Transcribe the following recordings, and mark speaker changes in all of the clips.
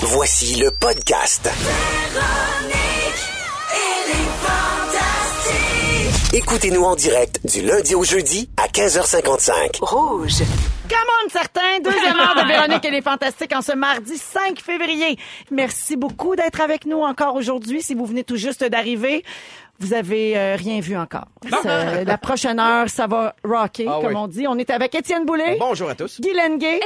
Speaker 1: Voici le podcast. Écoutez-nous en direct du lundi au jeudi à 15h55.
Speaker 2: Rouge.
Speaker 3: Come on, certains! Deuxième heure de Véronique et les Fantastiques en ce mardi 5 février. Merci beaucoup d'être avec nous encore aujourd'hui. Si vous venez tout juste d'arriver, vous avez euh, rien vu encore. Ça- la prochaine heure, ça va rocker,
Speaker 4: Ah
Speaker 3: comme
Speaker 4: oui.
Speaker 3: on dit. On est avec Étienne Boulay.
Speaker 4: Bonjour à tous.
Speaker 3: Guy Lenguet.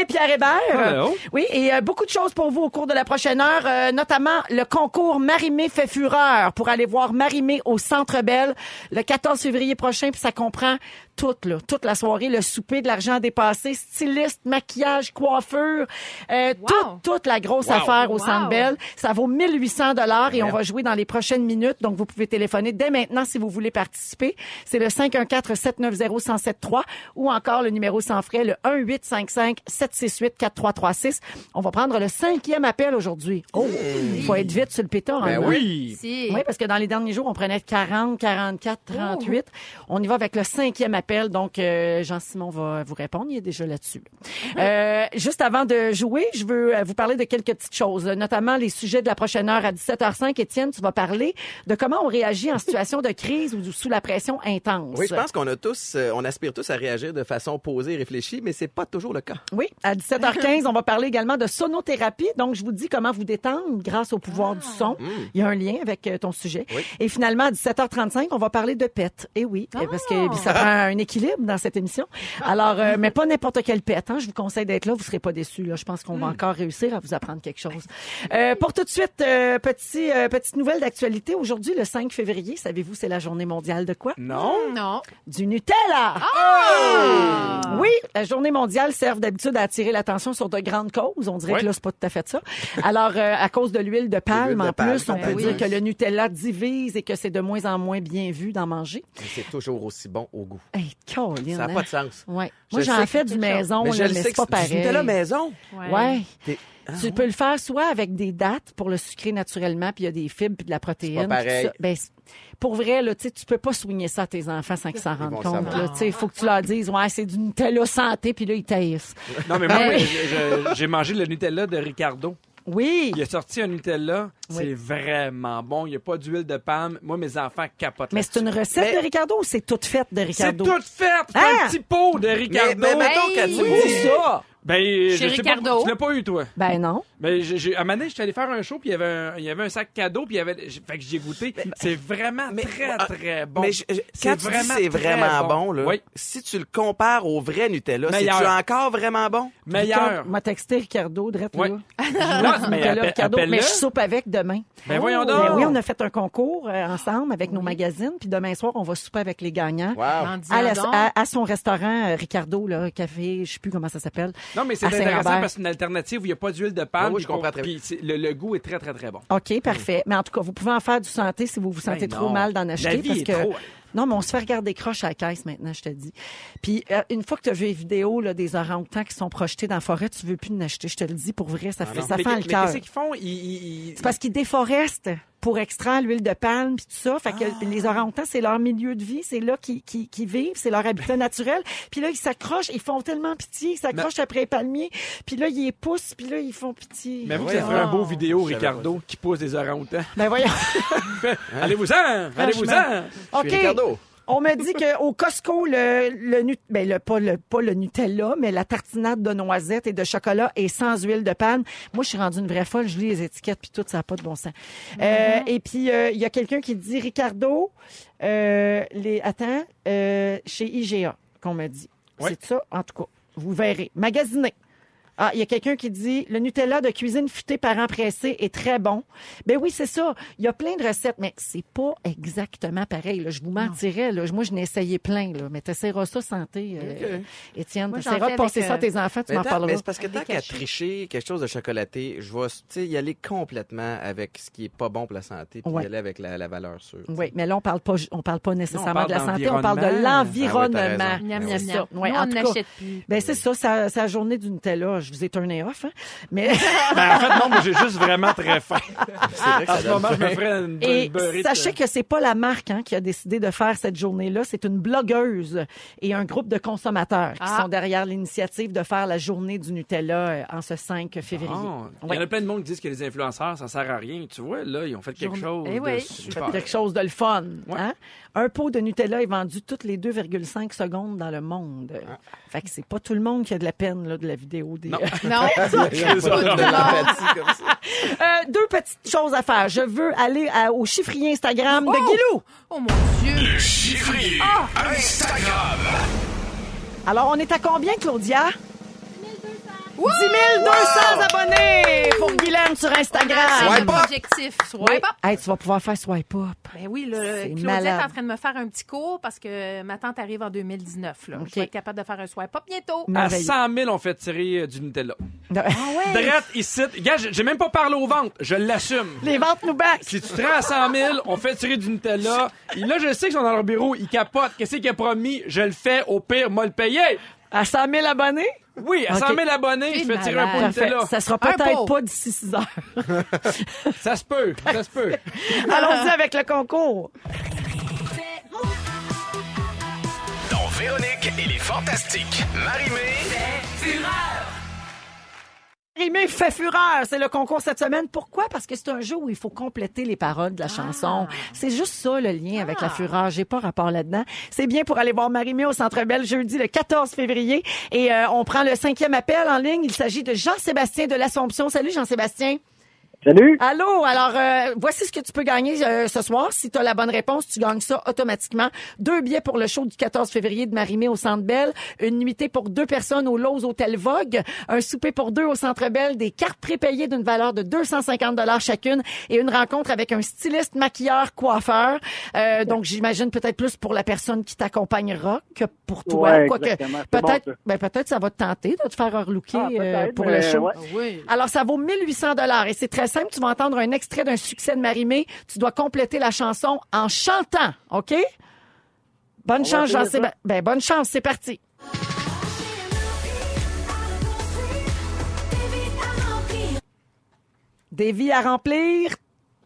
Speaker 3: Et Pierre Hébert.
Speaker 4: Hello.
Speaker 3: Oui, et euh, beaucoup de choses pour vous au cours de la prochaine heure, euh, notamment le concours Marimé fait fureur pour aller voir Marimé au Centre Belle le 14 février prochain, puis ça comprend toute, là, toute la soirée, le souper, de l'argent dépassé, styliste, maquillage, coiffure, euh, toute, toute la grosse affaire au Centre Belle. Ça vaut 1800 dollars et on va jouer dans les prochaines minutes, donc vous pouvez téléphoner dès maintenant si vous voulez participer. C'est le 514-790-1073 ou encore le numéro sans frais, le 1-855-768-4336. On va prendre le cinquième appel aujourd'hui. Oh, il faut être vite sur le pétard.
Speaker 4: Ben
Speaker 3: hein,
Speaker 4: oui.
Speaker 2: Si.
Speaker 3: oui, parce que dans les derniers jours, on prenait 40, 44, 38. On y va avec le cinquième appel. Donc, euh, Jean-Simon va vous répondre. Il est déjà là-dessus. Euh, juste avant de jouer, je veux euh, vous parler de quelques petites choses, notamment les sujets de la prochaine heure à 17h05. Étienne, tu vas parler de comment on réagit en situation de crise ou sous la pression intense.
Speaker 4: Oui, je pense qu'on a tous, on aspire tous à réagir de façon posée et réfléchie, mais c'est pas toujours le cas.
Speaker 3: Oui, à 17h15, on va parler également de sonothérapie. Donc, je vous dis comment vous détendre grâce au pouvoir du son. Il y a un lien avec ton sujet.
Speaker 4: Oui.
Speaker 3: Et finalement, à 17h35, on va parler de pet. Et oui, euh, parce que ça prend un équilibre dans cette émission. Alors, euh, mais pas n'importe quel pet. Hein. Je vous conseille d'être là. Vous serez pas déçus. Là. Je pense qu'on va encore réussir à vous apprendre quelque chose. Euh, pour tout de suite, euh, petit, euh, petite nouvelle d'actualité. Aujourd'hui, le 5 février, savez-vous, c'est la journée mondiale de quoi?
Speaker 4: Non?
Speaker 2: Non.
Speaker 3: Du Nutella! Oui, la journée mondiale sert d'habitude à attirer l'attention sur de grandes causes. On dirait que là, c'est pas tout à fait ça. Alors, euh, à cause de l'huile de palme,
Speaker 4: de
Speaker 3: en
Speaker 4: palme,
Speaker 3: plus, on peut
Speaker 4: oui.
Speaker 3: dire que le Nutella divise et que c'est de moins en moins bien vu d'en manger.
Speaker 4: Mais C'est toujours aussi bon au goût.
Speaker 3: Hey,
Speaker 4: Ça n'a
Speaker 3: hein?
Speaker 4: pas de sens.
Speaker 3: Ouais. Moi, j'en fais du maison,
Speaker 4: mais
Speaker 3: là,
Speaker 4: je
Speaker 3: mais
Speaker 4: le sais
Speaker 3: c'est pas pareil.
Speaker 4: du Nutella maison.
Speaker 3: Ouais.
Speaker 4: Ah,
Speaker 3: Tu peux le faire soit avec des dattes pour le sucrer naturellement, puis il y a des fibres puis de la protéine.
Speaker 4: Pas pareil.
Speaker 3: Ben, pour vrai, là, tu tu peux pas soigner ça à tes enfants sans qu'ils s'en rendent compte. Tu Il faut que tu leur dises, ouais, c'est du Nutella santé, puis là, ils taissent.
Speaker 5: Non, mais moi, j'ai mangé le Nutella de Ricardo.
Speaker 3: Oui.
Speaker 5: Il a sorti un Nutella,
Speaker 3: Oui.
Speaker 5: c'est vraiment bon. Il n'y a pas d'huile de palme. Moi, mes enfants capotent.
Speaker 3: Mais c'est une recette
Speaker 4: Mais-
Speaker 3: de Ricardo ou c'est toute faite de
Speaker 5: C'est
Speaker 3: Ricardo?
Speaker 5: tout fait! C'est
Speaker 3: Ah!
Speaker 5: un petit pot de Ricardo.
Speaker 4: mais mettons
Speaker 2: Hey!
Speaker 4: quand tu
Speaker 3: Où
Speaker 4: me dis...
Speaker 3: ça?
Speaker 5: Ben, je sais
Speaker 2: Ricardo.
Speaker 5: pas. Tu l'as pas eu, toi?
Speaker 3: Ben non.
Speaker 5: Ben, j'ai, à un moment donné, j'étais allé faire un show, puis il y avait un, il y avait un sac cadeau, puis il y avait, j'ai- fait que j'ai goûté. C'est vraiment
Speaker 4: mais-
Speaker 5: très,
Speaker 4: ah,
Speaker 5: très bon.
Speaker 4: Mais je- je-
Speaker 5: C'est
Speaker 4: quand tu dis
Speaker 5: vraiment
Speaker 4: c'est vraiment bon,
Speaker 5: bon.
Speaker 4: là,
Speaker 5: Oui.
Speaker 4: si tu le compares au vrai Nutella, c'est-tu encore vraiment bon?
Speaker 5: Meilleur.
Speaker 3: m'a texté Ricardo, drette
Speaker 5: Ouais.
Speaker 3: là.
Speaker 5: Non, mais
Speaker 3: Nutella Ricardo, mais je soupe avec demain.
Speaker 5: Ben voyons
Speaker 3: Ben
Speaker 5: donc.
Speaker 3: oui, on a fait un concours euh, ensemble avec nos magazines, puis demain soir, on va souper avec les gagnants.
Speaker 4: Wow.
Speaker 3: La- à son restaurant euh, Ricardo, là, café, je sais plus comment ça s'appelle.
Speaker 5: Non, mais c'est intéressant parce que c'est une alternative où il n'y a pas d'huile de palme.
Speaker 4: Ah oui, je comprends très bien.
Speaker 5: le, le goût est très, très, très bon.
Speaker 3: OK, parfait. Mais en tout cas, vous pouvez en faire du santé si vous vous sentez
Speaker 5: Ben
Speaker 3: trop
Speaker 5: non.
Speaker 3: mal d'en
Speaker 5: La
Speaker 3: acheter.
Speaker 5: vie
Speaker 3: parce
Speaker 5: est
Speaker 3: que...
Speaker 5: trop-
Speaker 3: Non, mais on se fait regarder croche à la caisse maintenant, je te dis. Puis euh, une fois que tu as vu les vidéos là, des orang-outans qui sont projetés dans la forêt, tu veux plus en acheter. Je te le dis pour vrai, ça, fait, ça
Speaker 5: Ah mais
Speaker 3: fend le
Speaker 5: mais
Speaker 3: cœur.
Speaker 5: qu'est-ce qu'ils font? Ils, ils- ils-
Speaker 3: C'est parce qu'ils déforestent pour extraire l'huile de palme puis tout ça. Fait que
Speaker 5: Ah.
Speaker 3: les orang-outans, c'est leur milieu de vie, c'est là qu'ils qu'ils vivent, c'est leur habitat naturel. Puis là, ils s'accrochent, ils font tellement pitié, ils s'accrochent après les palmiers. Puis là, ils les poussent, puis là, ils font pitié.
Speaker 5: Mais vous, ça ferait un beau vidéo, Ricardo, qui pousse des orang-outans.
Speaker 3: Ben voyons.
Speaker 5: Allez-vous-en! Allez-vous-en!
Speaker 3: OK.
Speaker 4: Ricardo.
Speaker 3: On me dit qu'au Costco, le, le, ben le, pas, le, pas le Nutella, mais la tartinade de noisettes et de chocolat est sans huile de palme. Moi, je suis rendue une vraie folle. Je lis les étiquettes puis tout, ça n'a pas de bon sens. Euh, et puis, euh, il y a quelqu'un qui dit, Ricardo, euh, les, attends, euh, chez IGA, qu'on me dit.
Speaker 5: Oui.
Speaker 3: C'est ça, en tout cas. Vous verrez. Magasinez. Ah, il y a quelqu'un qui dit le Nutella de cuisine futée parent pressé est très bon. Ben oui, c'est ça. Il y a plein de recettes, mais c'est pas exactement pareil. là. Je vous mentirais. Là. Moi, je n'ai essayé plein, là. mais tu essaieras ça santé, euh, Étienne.
Speaker 6: Moi,
Speaker 3: Tu
Speaker 6: j'en
Speaker 3: essaieras de passer ça à
Speaker 6: euh,
Speaker 3: tes enfants, tu m'en parleras.
Speaker 4: mais c'est parce que tant qu'à tricher quelque chose de chocolaté, je vais tu sais, y aller complètement avec ce qui est pas bon pour la santé, puis
Speaker 3: Ouais.
Speaker 4: y aller avec la, la valeur sûre.
Speaker 3: Oui, mais là, on parle pas, on parle pas nécessairement
Speaker 5: parle
Speaker 3: de la santé, on parle de
Speaker 4: Ah
Speaker 3: l'environnement.
Speaker 4: Ouais,
Speaker 6: Nous,
Speaker 3: en
Speaker 6: on n'achète plus.
Speaker 3: Ben c'est ça, ça, c'est la journée du Nutella. Je vous ai tourné off, hein? Mais
Speaker 5: Ben, en fait, non, moi, j'ai juste vraiment très faim.
Speaker 4: C'est vrai que
Speaker 5: En ce moment, je me ferais une,
Speaker 3: et
Speaker 5: une de-
Speaker 3: sachez que c'est pas la marque hein, qui a décidé de faire cette journée-là, c'est une blogueuse et un groupe de consommateurs qui
Speaker 6: Ah.
Speaker 3: sont derrière l'initiative de faire la journée du Nutella euh, en ce 5 février.
Speaker 5: Ah, Il y en a plein de monde qui disent que les influenceurs, ça sert à rien. Tu vois, là, ils ont fait quelque chose
Speaker 6: Eh
Speaker 5: de
Speaker 6: oui.
Speaker 5: super.
Speaker 3: Quelque chose de le fun.
Speaker 5: Ouais.
Speaker 3: Hein? Un pot de Nutella est vendu toutes les 2,5 secondes dans le monde. Fait que c'est pas tout le monde qui a de la peine là, de la vidéo des.
Speaker 6: Non.
Speaker 4: Comme ça.
Speaker 3: Euh, deux petites choses à faire. Je veux aller à- au chiffrier Instagram de Guilou.
Speaker 6: Oh mon Dieu.
Speaker 2: Chiffrier Instagram.
Speaker 3: Alors, on est à combien, Claudia? 10 200 abonnés pour Guylaine sur Instagram.
Speaker 4: Swipe
Speaker 6: Mon
Speaker 4: up.
Speaker 6: objectif. Swipe
Speaker 3: Oui.
Speaker 6: up.
Speaker 3: Hey, tu vas pouvoir faire swipe up.
Speaker 6: Ben oui, là,
Speaker 3: malade.
Speaker 6: est en train de me faire un petit cours parce que ma tante arrive en 2019. Là.
Speaker 3: OK.
Speaker 6: Je vais être capable de faire un swipe up bientôt.
Speaker 5: À
Speaker 3: Merveilleux.
Speaker 5: 100 000, on fait tirer euh, du Nutella.
Speaker 3: Ah
Speaker 5: Drette ici. Gars, j'ai même pas parlé aux ventes. Je l'assume.
Speaker 3: Les ventes nous back.
Speaker 5: Si tu te rends à 100 000, on fait tirer du Nutella. Et là, je sais qu'ils sont dans leur bureau. Ils capotent. Qu'est-ce qu'il a promis? Je le fais. Au pire, moi le payer.
Speaker 3: À 100 000 abonnés?
Speaker 5: Oui, à 100 000 abonnés, je fais tirer un pot de
Speaker 3: Parfait.
Speaker 5: Nutella.
Speaker 3: Ça sera peut-être pas d'ici 6 heures.
Speaker 5: Ça se peut. Ça se peut.
Speaker 3: Allons-y avec le concours.
Speaker 2: Dans Véronique et les Fantastiques. Marimé.
Speaker 3: Rimé fait fureur, c'est le concours cette semaine. Pourquoi? Parce que c'est un jeu où il faut compléter les paroles de la chanson. C'est juste ça le lien avec la fureur. J'ai pas rapport là-dedans. C'est bien pour aller voir Marimé au Centre Belle jeudi le 14 février. Et euh, on prend le cinquième appel en ligne. Il s'agit de Jean-Sébastien de l'Assomption. Salut Jean-Sébastien.
Speaker 7: Salut.
Speaker 3: Allô, alors euh, voici ce que tu peux gagner euh, ce soir. Si tu as la bonne réponse, tu gagnes ça automatiquement. Deux billets pour le show du 14 février de Marimé au Centre Belle, une nuitée pour deux personnes au Lowe's Hôtel Vogue, un souper pour deux au Centre Belle, des cartes prépayées d'une valeur de 250 dollars chacune et une rencontre avec un styliste, maquilleur, coiffeur. Euh, donc j'imagine peut-être plus pour la personne qui t'accompagnera que pour toi.
Speaker 7: Ouais,
Speaker 3: Quoique, peut-être,
Speaker 7: bon,
Speaker 3: ben, peut-être ça va te tenter de te faire relooker
Speaker 7: Ah,
Speaker 3: euh, pour le show.
Speaker 7: ouais.
Speaker 6: Oui.
Speaker 3: Alors, ça vaut 1800 dollars et c'est très simple. Tu vas entendre un extrait d'un succès de Marimé. Tu dois compléter la chanson en chantant, OK? Bonne chance, Jean-Sébastien. Ben, bonne chance, c'est parti. Des vies à remplir.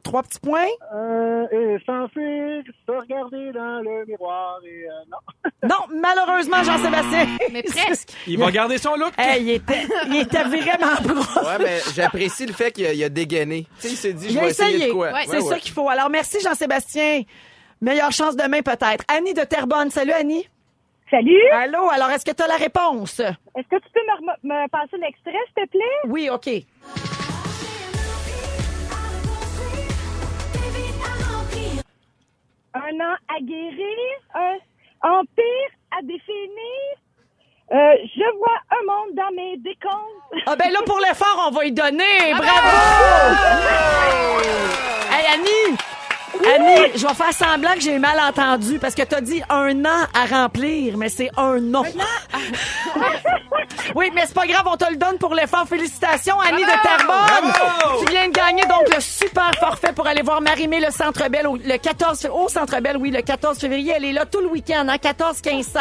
Speaker 3: Trois petits points?
Speaker 7: Euh, et se regarder dans le miroir et euh, non.
Speaker 3: Non, malheureusement, Jean-Sébastien.
Speaker 6: Mais presque.
Speaker 5: Il va garder son look.
Speaker 3: Hey, il était, il était vraiment proche.
Speaker 4: Ouais, mais j'apprécie le fait qu'il a, il a dégainé. Tu sais, il s'est dit, je vais essayer de quoi.
Speaker 6: Ouais,
Speaker 3: C'est ça qu'il faut. Alors, merci, Jean-Sébastien. Meilleure chance demain, peut-être. Annie de Terrebonne. Salut, Annie.
Speaker 8: Salut,
Speaker 3: Allô, alors est-ce que tu as la réponse?
Speaker 8: est-ce que tu peux me, me passer l'extrait, s'il te plaît?
Speaker 3: Oui, OK.
Speaker 8: Un an à guérir, un empire à définir. Euh, je vois un monde dans mes décomptes.
Speaker 3: Ah ben là, pour l'effort, on va y donner. Bravo! Hey, Annie! Annie, je vais faire semblant que j'ai mal entendu parce que tu as dit un an à remplir, mais c'est un an. oui, mais c'est pas grave, on te le donne pour l'effort. Félicitations, Annie de Terrebonne! Tu viens de gagner donc le super forfait pour aller voir Marimé le Centre Belle au, le 14 au Centre Belle, oui, le 14 février. Elle est là tout le week-end, hein, 14, 15, 16.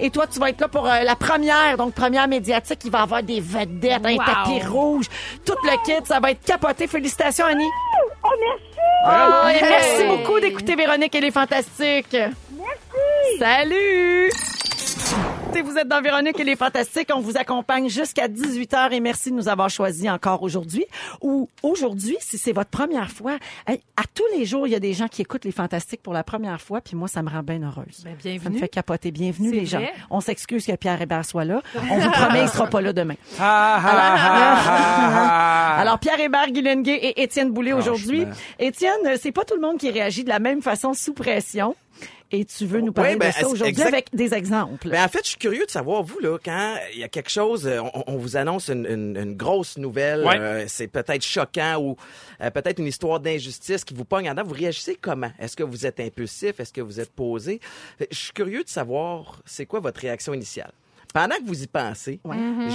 Speaker 3: Et toi, tu vas être là pour euh, la première, donc première médiatique. Il va y avoir des vedettes, un
Speaker 6: Wow.
Speaker 3: tapis rouge, tout le kit. Ça va être capoté. Félicitations, Annie.
Speaker 8: Oh, merci!
Speaker 3: Et merci beaucoup d'écouter Véronique. Elle est fantastique. Merci. Salut. Et Vous êtes dans Véronique et les Fantastiques. On vous accompagne jusqu'à 18h et merci de nous avoir choisis encore aujourd'hui. Ou aujourd'hui, si c'est votre première fois, hey, à tous les jours, il y a des gens qui écoutent les Fantastiques pour la première fois, puis moi, ça me rend bien heureuse.
Speaker 6: Ben,
Speaker 3: Ça me
Speaker 6: bienvenue.
Speaker 3: fait capoter. Bienvenue, les gens. On s'excuse que Pierre Hébert soit là. On vous promet, il sera pas là demain.
Speaker 5: Ah, ah.
Speaker 3: Alors, Pierre Hébert, Guylaine Gay et Étienne Boulay aujourd'hui. Étienne, euh, c'est pas tout le monde qui réagit de la même façon sous pression. Et tu veux nous parler
Speaker 4: ben,
Speaker 3: de ça
Speaker 4: c'est
Speaker 3: aujourd'hui
Speaker 4: exact-
Speaker 3: avec des exemples?
Speaker 4: Ben, en fait, je suis curieux de savoir, vous, là, quand il y a quelque chose, euh, on, on vous annonce une, une- une grosse nouvelle,
Speaker 5: Ouais.
Speaker 4: euh, c'est peut-être choquant ou euh, peut-être une histoire d'injustice qui vous pogne en dedans, vous réagissez comment? Est-ce que vous êtes impulsif? Est-ce que vous êtes posé? Je suis curieux de savoir, c'est quoi votre réaction initiale? Pendant que vous y pensez,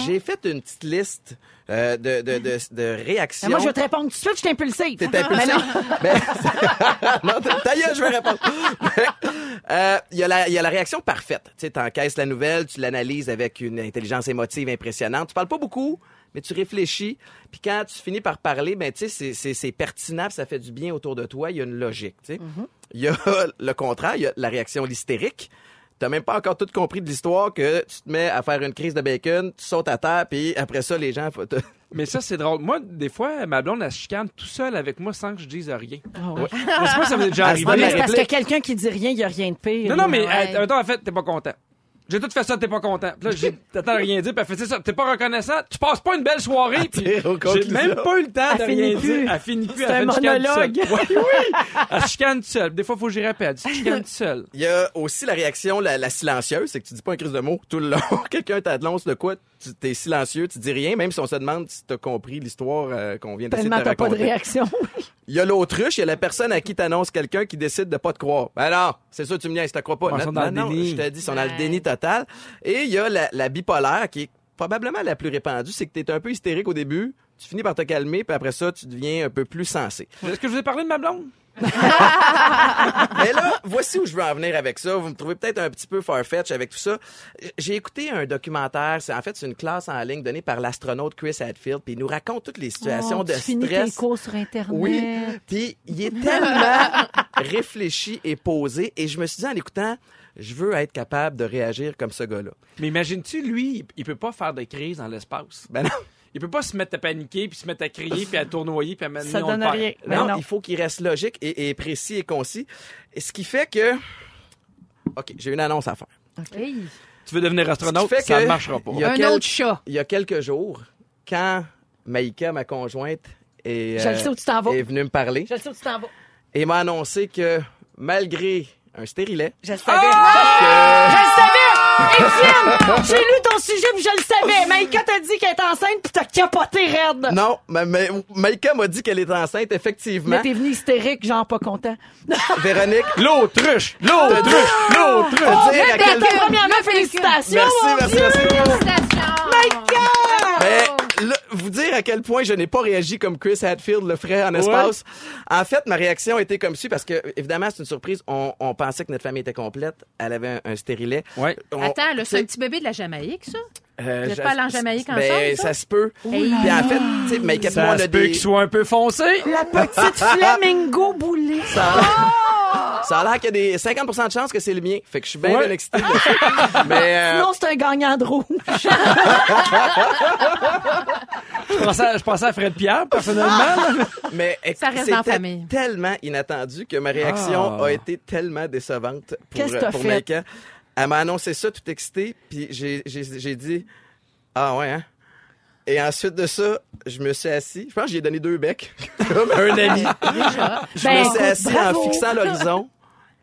Speaker 4: j'ai fait une petite liste euh, de, de, de, de réactions.
Speaker 3: Ben, moi, je vais te répondre tout de suite, je suis impulsive.
Speaker 4: T'es impulsif. Ben, non, ta gueule, je vais répondre. Euh, Il y, a la- il y a la réaction parfaite. Tu sais, t'encaisses la nouvelle, tu l'analyses avec une intelligence émotive impressionnante. Tu parles pas beaucoup, mais tu réfléchis. Puis quand tu finis par parler, ben tu sais, c'est- c'est c'est pertinent, puis ça fait du bien autour de toi. Il y a une logique. tu sais. Il y a le contraire, il y a la réaction hystérique. T'as même pas encore tout compris de l'histoire que tu te mets à faire une crise de bacon, tu sautes à terre, puis après ça, les gens... faut te-
Speaker 5: Mais ça, c'est drôle. Moi, des fois, ma blonde, elle se chicane tout seule avec moi sans que je dise rien.
Speaker 3: Ah ouais.
Speaker 5: Je sais pas si ça vous est déjà
Speaker 4: Ah,
Speaker 5: arrivé.
Speaker 3: Mais c'est parce que quelqu'un qui dit rien, il n'y a rien de pire.
Speaker 5: Non, non, mais
Speaker 6: Ouais.
Speaker 5: attends, en fait, t'es pas content. J'ai tout fait ça, t'es pas content. Puis là, j'ai t'attends à rien dire, puis elle fait c'est ça, t'es pas reconnaissant, tu passes pas une belle soirée, puis j'ai même pas eu le temps
Speaker 3: Elle
Speaker 5: de rien
Speaker 3: plus.
Speaker 5: dire. Elle finit plus, elle
Speaker 3: un
Speaker 5: fait chicane
Speaker 3: monologue.
Speaker 5: seule. Oui, oui. Elle se chicane toute seule. Des fois, faut que j'y répète. Tu te chicanes toute seule.
Speaker 4: Il y a aussi la réaction, la, la silencieuse, c'est que tu dis pas un crise de mots tout le long. Quelqu'un t'annonce de quoi, tu es silencieux, tu dis rien, même si on se demande si t'as compris l'histoire euh, qu'on vient d'essayer de
Speaker 3: Tellement
Speaker 4: te
Speaker 3: t'as pas de
Speaker 4: raconter.
Speaker 3: réaction.
Speaker 4: Il y a l'autruche, il y a la personne à qui t'annonce quelqu'un qui décide de pas te croire. Ben non, c'est sûr, tu me niaises, tu te crois pas. Non, non, non, je dis, ils sont dans le déni total. Et il y a la, la bipolaire qui est probablement la plus répandue, c'est que t'es un peu hystérique au début, tu finis par te calmer, puis après ça, tu deviens un peu plus sensé.
Speaker 5: Est-ce que je vous ai parlé de ma blonde?
Speaker 4: Mais là, voici où je veux en venir avec ça. Vous me trouvez peut-être un petit peu farfetch avec tout ça. J'ai écouté un documentaire. C'est en fait c'est une classe en ligne donnée par l'astronaute Chris Hadfield. Puis il nous raconte toutes les situations
Speaker 3: Oh,
Speaker 4: de
Speaker 3: tu finis tes
Speaker 4: stress.
Speaker 3: cours sur Internet.
Speaker 4: Oui. Puis il est tellement réfléchi et posé. Et je me suis dit en l'écoutant, je veux être capable de réagir comme ce gars-là.
Speaker 5: Mais imagines-tu, lui, il- il peut pas faire de crise dans l'espace.
Speaker 4: Ben non.
Speaker 5: Il peut pas se mettre à paniquer, puis se mettre à crier, puis à tournoyer, puis à mener
Speaker 3: Ça donne rien.
Speaker 4: Non,
Speaker 3: non.
Speaker 4: il faut qu'il reste logique et, et précis et concis. Et ce qui fait que. OK, j'ai une annonce à faire.
Speaker 6: Hey.
Speaker 5: Tu veux devenir astronaute,
Speaker 4: fait
Speaker 5: ça
Speaker 4: que
Speaker 5: ne marchera pas.
Speaker 4: il y a
Speaker 6: Un
Speaker 4: quel-
Speaker 6: autre chat.
Speaker 4: il y a quelques jours, quand Maïka, ma conjointe, est,
Speaker 3: Je le sais où tu t'en vas.
Speaker 4: est venue me parler
Speaker 3: Je le sais où tu t'en vas.
Speaker 4: et m'a annoncé que malgré un stérilet,
Speaker 3: Je le savais. Je le savais! Étienne, j'ai lu ton sujet puis je le savais. Maïka t'a dit qu'elle est enceinte puis t'as capoté raide.
Speaker 4: non, ma- ma- Maïka m'a dit qu'elle est enceinte, effectivement.
Speaker 3: Mais t'es venu hystérique, genre pas content.
Speaker 4: Véronique,
Speaker 5: L'autruche! L'autruche! L'autruche!
Speaker 4: dire à quel
Speaker 3: premièrement, félicitations.
Speaker 4: Merci, merci, merci.
Speaker 6: Félicitations!
Speaker 4: Mais là, vous dire à quel point je n'ai pas réagi comme Chris Hadfield le ferait en espace. En fait, ma réaction était comme suit parce que, évidemment, c'est une surprise. On, on pensait que notre famille était complète. Elle avait un, un stérilet.
Speaker 5: Ouais.
Speaker 4: On-
Speaker 6: Attends, c'est un petit bébé de la Jamaïque, ça?
Speaker 4: euh,
Speaker 6: pas en Jamaïque
Speaker 4: ben,
Speaker 6: ensemble, ça?
Speaker 4: ça se peut.
Speaker 6: Hey.
Speaker 4: Puis en fait, tu sais,
Speaker 5: Ça
Speaker 4: on
Speaker 5: se
Speaker 4: a
Speaker 5: peut
Speaker 4: des...
Speaker 5: qu'il soit un peu foncé.
Speaker 3: La petite flamingo boulée.
Speaker 4: Ça a l'air qu'il y a des 50% de chances que c'est le mien. Fait que je suis bien,
Speaker 5: Ouais.
Speaker 4: bien excité. là. Mais, euh,
Speaker 3: Sinon, c'est un gagnant de rouge.
Speaker 5: Je pensais, à- je pensais à Fred Pierre, personnellement.
Speaker 4: mais
Speaker 6: Ça
Speaker 4: c'était tellement inattendu que ma réaction
Speaker 5: Ah.
Speaker 4: a été tellement décevante pour,
Speaker 3: Qu'est-ce que
Speaker 4: euh, pour
Speaker 3: fait?
Speaker 4: Maïka. Elle m'a annoncé ça tout excité, puis j'ai, j'ai, j'ai dit Ah ouais, hein? Et ensuite de ça, je me suis assis. Je pense que j'ai donné deux becs, comme un ami. Je
Speaker 3: Ben,
Speaker 4: me suis
Speaker 3: écoute,
Speaker 4: assis
Speaker 3: bravo.
Speaker 4: en fixant l'horizon,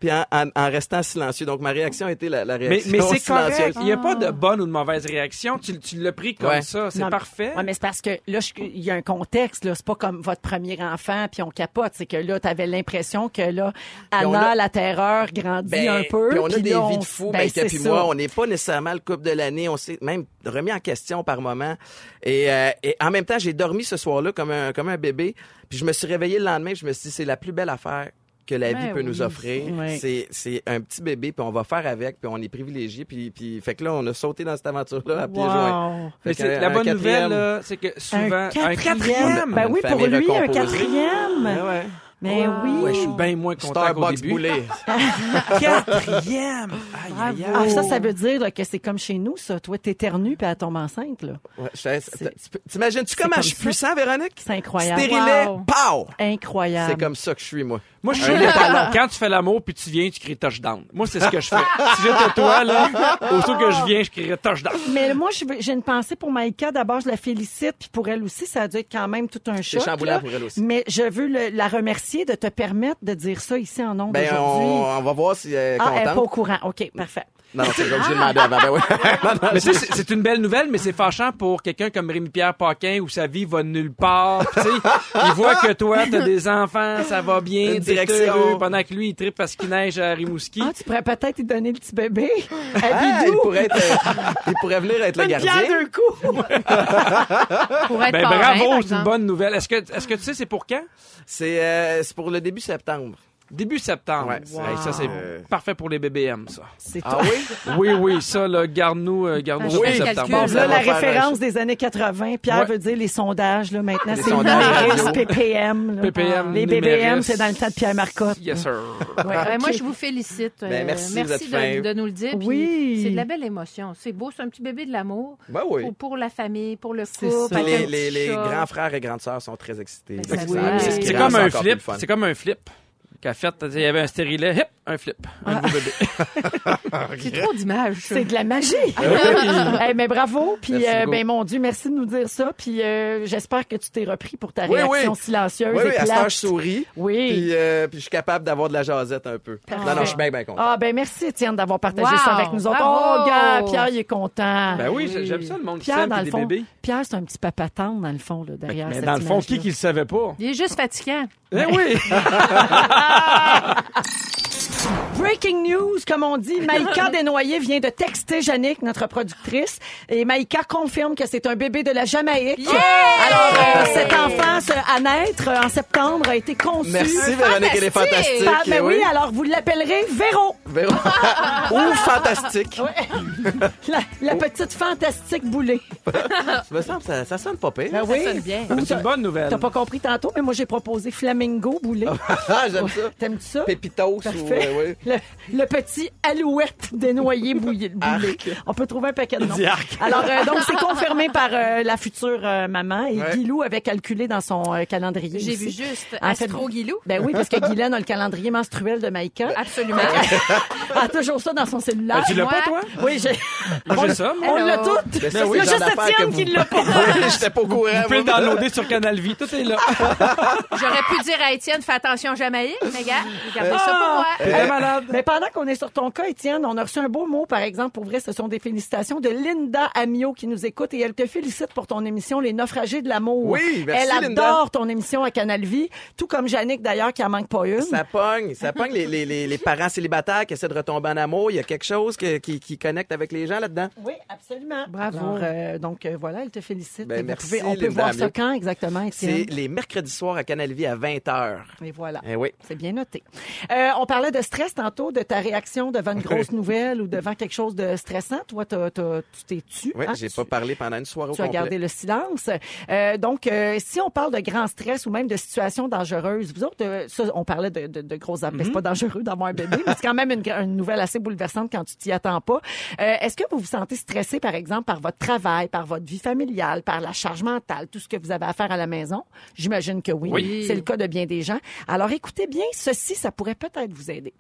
Speaker 4: puis en, en- en restant silencieux. Donc ma réaction a été la, la
Speaker 5: Mais,
Speaker 4: réaction
Speaker 5: mais c'est
Speaker 4: silencieuse.
Speaker 5: correct. Il n'y a pas de bonne ou de mauvaise réaction. Tu, tu l'as pris comme
Speaker 4: Ouais.
Speaker 5: ça. C'est parfait.
Speaker 3: Ouais, mais c'est parce que là, il y a un contexte. Là, c'est pas comme votre premier enfant puis on capote. C'est que là, t'avais l'impression que là, Anna,
Speaker 4: a-
Speaker 3: la terreur, grandit
Speaker 4: Ben,
Speaker 3: un peu.
Speaker 4: puis on a
Speaker 3: puis
Speaker 4: des
Speaker 3: là,
Speaker 4: vies de fous,
Speaker 3: ben, c'est
Speaker 4: puis moi. On n'est pas nécessairement le couple de l'année. On s'est même remis en question par moment. Et, euh, et en même temps, j'ai dormi ce soir-là comme un, comme un bébé. Puis je me suis réveillé le lendemain. puis Je me suis dit, c'est la plus belle affaire que la vie
Speaker 6: Ben
Speaker 4: peut
Speaker 6: oui.
Speaker 4: nous offrir.
Speaker 3: Oui.
Speaker 4: C'est, c'est un petit bébé, puis on va faire avec, puis on est privilégié. Puis, puis fait que là, on a sauté dans cette aventure-là à pieds joints.
Speaker 3: Wow.
Speaker 4: Fait
Speaker 5: Mais
Speaker 4: que,
Speaker 5: c'est-
Speaker 4: un-
Speaker 5: la
Speaker 4: un
Speaker 5: bonne
Speaker 4: quatrième.
Speaker 5: nouvelle, là, c'est que souvent.
Speaker 3: Un quatrième?
Speaker 4: On a
Speaker 3: Ben oui, pour lui, un quatrième.
Speaker 4: Ouais, ouais.
Speaker 3: Mais oui.
Speaker 5: Ouais, je suis bien moins content qu'au début. Quatrième! Aïe, aïe, aïe.
Speaker 3: Ah, ça, ça veut dire là, que c'est comme chez nous, ça. Toi, t'éternues puis elle tombe enceinte, là.
Speaker 4: Ouais, T'imagines-tu comment
Speaker 3: comme
Speaker 4: je suis
Speaker 3: ça.
Speaker 4: puissant, Véronique?
Speaker 3: C'est incroyable.
Speaker 4: Stérilet,
Speaker 6: Wow.
Speaker 4: pow!
Speaker 3: Incroyable.
Speaker 4: C'est comme ça que je suis, moi.
Speaker 5: Moi, je suis le talon. Quand tu fais l'amour puis tu viens, tu cries touchdown. Moi, c'est ce que je fais. si j'étais toi, là, aussitôt que je viens, je crierais touchdown.
Speaker 3: Mais moi, je veux- j'ai une pensée pour Maïka. D'abord, je la félicite, puis pour elle aussi, ça a dû être quand même tout un choc.
Speaker 4: chamboulant
Speaker 3: là.
Speaker 4: pour elle aussi.
Speaker 3: Mais je veux le- la remercier de te permettre de dire ça ici en ondes
Speaker 4: Ben,
Speaker 3: aujourd'hui.
Speaker 4: on, on va voir si elle est
Speaker 3: Ah, elle est pas au courant. OK, parfait.
Speaker 4: Non, non, c'est comme j'ai demandé avant. Ben oui. Non, non,
Speaker 5: Mais tu sais, c'est une belle nouvelle, mais c'est fâchant pour quelqu'un comme Rémi-Pierre Paquin où sa vie va nulle part. Tu sais, il voit que toi, t'as des enfants, ça va bien,
Speaker 4: Une
Speaker 5: t'es
Speaker 4: direction.
Speaker 5: heureux, pendant que lui, il tripe parce qu'il neige à Rimouski.
Speaker 3: Ah, tu pourrais peut-être lui donner le petit bébé.
Speaker 4: Ah, il pourrait être, euh, il pourrait venir être le
Speaker 3: Une
Speaker 4: gardien.
Speaker 3: pierre deux coups.
Speaker 6: Pour être
Speaker 5: Ben
Speaker 6: parrain,
Speaker 5: bravo, c'est une bonne nouvelle. Est-ce que, est-ce que tu sais c'est pour quand?
Speaker 4: C'est euh, c'est pour le début septembre.
Speaker 5: Début septembre.
Speaker 4: Ouais,
Speaker 5: Hey, ça, c'est
Speaker 4: Euh,
Speaker 5: parfait pour les BBM, ça.
Speaker 3: C'est
Speaker 4: Ah
Speaker 3: toi.
Speaker 4: oui?
Speaker 5: Oui, oui, ça, là, garde-nous, euh, garde-nous
Speaker 6: Ah,
Speaker 5: pour
Speaker 6: fais le
Speaker 5: septembre.
Speaker 3: Bon, là, la
Speaker 4: faire
Speaker 3: référence
Speaker 4: un-
Speaker 3: des années 80, Pierre
Speaker 5: Ouais.
Speaker 3: veut dire les sondages, là, maintenant,
Speaker 4: Les
Speaker 3: c'est numéris. PPM. là.
Speaker 5: PPM,
Speaker 3: Les BBM, c'est dans le temps de Pierre Marcotte.
Speaker 5: Yes, sir.
Speaker 3: Ouais,
Speaker 6: Ben. Moi, je vous félicite.
Speaker 4: Ben,
Speaker 6: Euh,
Speaker 4: merci,
Speaker 6: de, nous le dire.
Speaker 3: Oui.
Speaker 6: C'est de la belle émotion. C'est beau, c'est un petit bébé de l'amour.
Speaker 4: Ben oui.
Speaker 6: Pour, pour la famille, pour le couple.
Speaker 4: Les, les, grands frères et grandes sœurs sont très excités.
Speaker 6: C'est
Speaker 5: comme un flip. C'est comme un flip fait. Il y avait un stérilet, hip, un flip. Un nouveau bébé.
Speaker 6: C'est trop d'images.
Speaker 3: C'est de la magie. Eh, mais bravo. Puis,
Speaker 4: Merci
Speaker 3: euh, ben, mon Dieu, merci de nous dire ça. Puis, euh, j'espère que tu t'es repris pour ta
Speaker 4: Oui,
Speaker 3: réaction
Speaker 4: oui.
Speaker 3: silencieuse
Speaker 4: Oui,
Speaker 3: et
Speaker 4: oui, à ce
Speaker 3: plate.
Speaker 4: temps, je souris.
Speaker 3: Oui.
Speaker 4: Puis, euh, puis je suis capable d'avoir de la jasette un peu. Non, non, je suis bien, bien content.
Speaker 3: Ah, ben, merci, Étienne, d'avoir partagé
Speaker 6: Wow,
Speaker 3: ça avec nous autres.
Speaker 6: bravo.
Speaker 3: Oh, gars, Pierre, il est content.
Speaker 5: Ben oui, j'aime ça, le monde qui
Speaker 3: Pierre,
Speaker 5: s'aime
Speaker 3: dans
Speaker 5: des
Speaker 3: fond,
Speaker 5: bébés.
Speaker 3: Pierre, c'est un petit papa tendre, dans le fond, là, derrière
Speaker 5: Mais
Speaker 3: cette
Speaker 5: dans le fond, qui qui le savait pas?
Speaker 6: Il est juste fatigant.
Speaker 5: Eh oui!
Speaker 3: Breaking news, comme on dit, Maïka Desnoyers vient de texter Jannick, notre productrice, et Maïka confirme que c'est un bébé de la Jamaïque. Alors, euh, cet enfant ce- à naître euh, en septembre a été conçu.
Speaker 4: Merci, Véronique, elle est fantastique.
Speaker 3: Ah, ben oui, alors vous l'appellerez Véro,
Speaker 4: Véro- Ou fantastique.
Speaker 3: la, la petite fantastique boulée.
Speaker 4: Ça me semble, ça, ça sonne pas pire.
Speaker 3: Ben
Speaker 6: Ça sonne bien.
Speaker 5: C'est une bonne nouvelle.
Speaker 3: T'as pas compris tantôt, mais moi j'ai proposé flamingo boulé.
Speaker 4: Ah, j'aime ça.
Speaker 3: T'aimes-tu ça?
Speaker 4: Pépitos ou...
Speaker 3: Parfait.
Speaker 4: euh, oui.
Speaker 3: Le, le petit alouette dénoyé bouillé. On peut trouver un paquet de noms. Alors, euh, donc, c'est confirmé par euh, la future euh, maman et
Speaker 4: Ouais.
Speaker 3: Guilou avait calculé dans son euh, calendrier.
Speaker 6: J'ai vu juste
Speaker 3: En fait,
Speaker 6: Astro Guilou.
Speaker 3: Ben oui, parce que Guylaine a le calendrier menstruel de Maïka.
Speaker 6: Absolument.
Speaker 3: Elle a toujours ça dans son cellulaire.
Speaker 5: Ben, tu l'as pas, toi?
Speaker 3: Oui, j'ai.
Speaker 5: Moi, j'ai ça, moi.
Speaker 3: On l'a toutes.
Speaker 4: Ben,
Speaker 3: y a juste Étienne qui l'a pas.
Speaker 4: J'étais pas au courant.
Speaker 5: Vous pouvez le downloader sur Canal Vie. Tout est là.
Speaker 6: J'aurais pu dire à Étienne, fais attention Jamaïque, mais gars, gardez ça pour moi.
Speaker 3: Mais pendant qu'on est sur ton cas, Étienne, on a reçu un beau mot, par exemple, pour vrai, ce sont des félicitations de Linda Amio qui nous écoute et elle te félicite pour ton émission Les Naufragés de l'amour.
Speaker 4: Oui, merci,
Speaker 3: Elle
Speaker 4: Linda.
Speaker 3: adore ton émission à Canal Vie, tout comme Jannick d'ailleurs qui en manque pas une.
Speaker 4: Ça pogne, ça pogne les, les, les, les parents célibataires qui essaient de retomber en amour. Il y a quelque chose que- qui, qui connecte avec les gens là-dedans.
Speaker 3: Oui, absolument.
Speaker 6: Bravo.
Speaker 3: Alors, euh, donc euh, voilà, elle te félicite.
Speaker 4: Ben,
Speaker 3: Et
Speaker 4: merci,
Speaker 3: pouvez- on peut voir ça
Speaker 4: Amio.
Speaker 3: quand exactement,
Speaker 4: C'est
Speaker 3: Étienne?
Speaker 4: les mercredis soirs à Canal Vie à 20h.
Speaker 3: Et voilà.
Speaker 4: Eh oui.
Speaker 3: C'est bien noté. Euh, on parlait de stress tantôt, de ta réaction devant une grosse nouvelle ou devant quelque chose de stressant. Toi, t'as- t'as- tu t'es tu.
Speaker 4: Oui,
Speaker 3: hein?
Speaker 4: j'ai
Speaker 3: Tu-
Speaker 4: pas parlé pendant une soirée au
Speaker 3: Tu as
Speaker 4: complet.
Speaker 3: gardé le silence. Euh, donc, euh, si on parle de grand stress ou même de situations dangereuses, vous autres, euh, ça, on parlait de, de, de gros... mais C'est pas dangereux d'avoir un bébé, mais c'est quand même une, une nouvelle assez bouleversante quand tu t'y attends pas. Est-ce que vous vous sentez stressé, par exemple, par votre travail, par votre vie familiale, par la charge mentale, tout ce que vous avez à faire à la maison? J'imagine que oui.
Speaker 6: Oui.
Speaker 3: C'est le cas de bien des gens. Alors, écoutez bien, ceci, ça pourrait peut-être vous aider.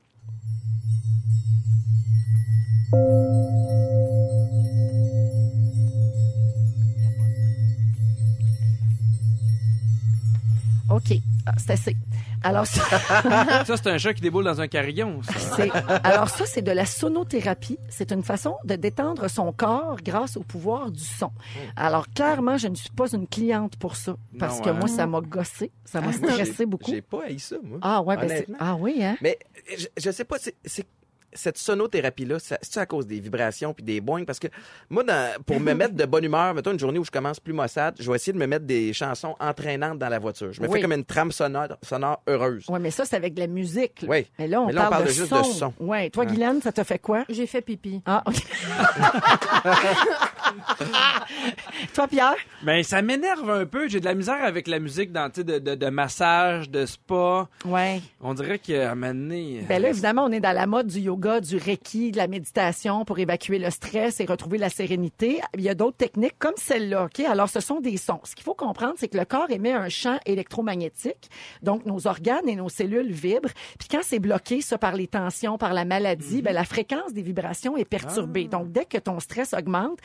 Speaker 3: OK. Ah, c'est assez. Alors, ça,
Speaker 5: Ça, c'est un chat qui déboule dans un carillon. ça.
Speaker 3: alors ça, c'est de la sonothérapie. C'est une façon de détendre son corps grâce au pouvoir du son. Alors, clairement, je ne suis pas une cliente pour ça. Parce
Speaker 4: Non,
Speaker 3: que
Speaker 4: hein?
Speaker 3: moi, ça m'a gossé. Ça m'a stressé
Speaker 4: J'ai-
Speaker 3: beaucoup.
Speaker 4: J'ai pas haï ça, moi.
Speaker 3: Ah ouais, ben. Ah oui, hein?
Speaker 4: Mais je, je sais pas, c'est cette sonothérapie-là, ça- c'est à cause des vibrations puis des boings? Parce que moi, dans- pour me mettre de bonne humeur, mettons une journée où je commence plus maussade, je vais essayer de me mettre des chansons entraînantes dans la voiture. Je me
Speaker 3: Oui.
Speaker 4: fais comme une trame sonore, sonore heureuse.
Speaker 3: Ouais, mais ça, c'est avec de la musique. là.
Speaker 4: Oui.
Speaker 3: Mais là, on,
Speaker 4: Mais là, on
Speaker 3: parle,
Speaker 4: parle
Speaker 3: de,
Speaker 4: de juste
Speaker 3: son.
Speaker 4: de son.
Speaker 3: Ouais. Toi, Guylaine, ça te fait quoi?
Speaker 6: J'ai fait pipi.
Speaker 3: Ah, OK. Toi, Pierre?
Speaker 5: Ben, ça m'énerve un peu. J'ai de la misère avec la musique dans, de, de, de massage, de spa.
Speaker 3: Ouais.
Speaker 5: On dirait qu'à un moment donné,
Speaker 3: Ben là, évidemment, on est dans la mode du yoga, du reiki, de la méditation pour évacuer le stress et retrouver la sérénité. Il y a d'autres techniques comme celle-là, OK? Alors, ce sont des sons. Ce qu'il faut comprendre, c'est que le corps émet un champ électromagnétique. Donc, nos organes et nos cellules vibrent. Puis quand c'est bloqué, ça, par les tensions, par la maladie, ben, la fréquence des vibrations est perturbée. Donc, dès que ton stress augmente,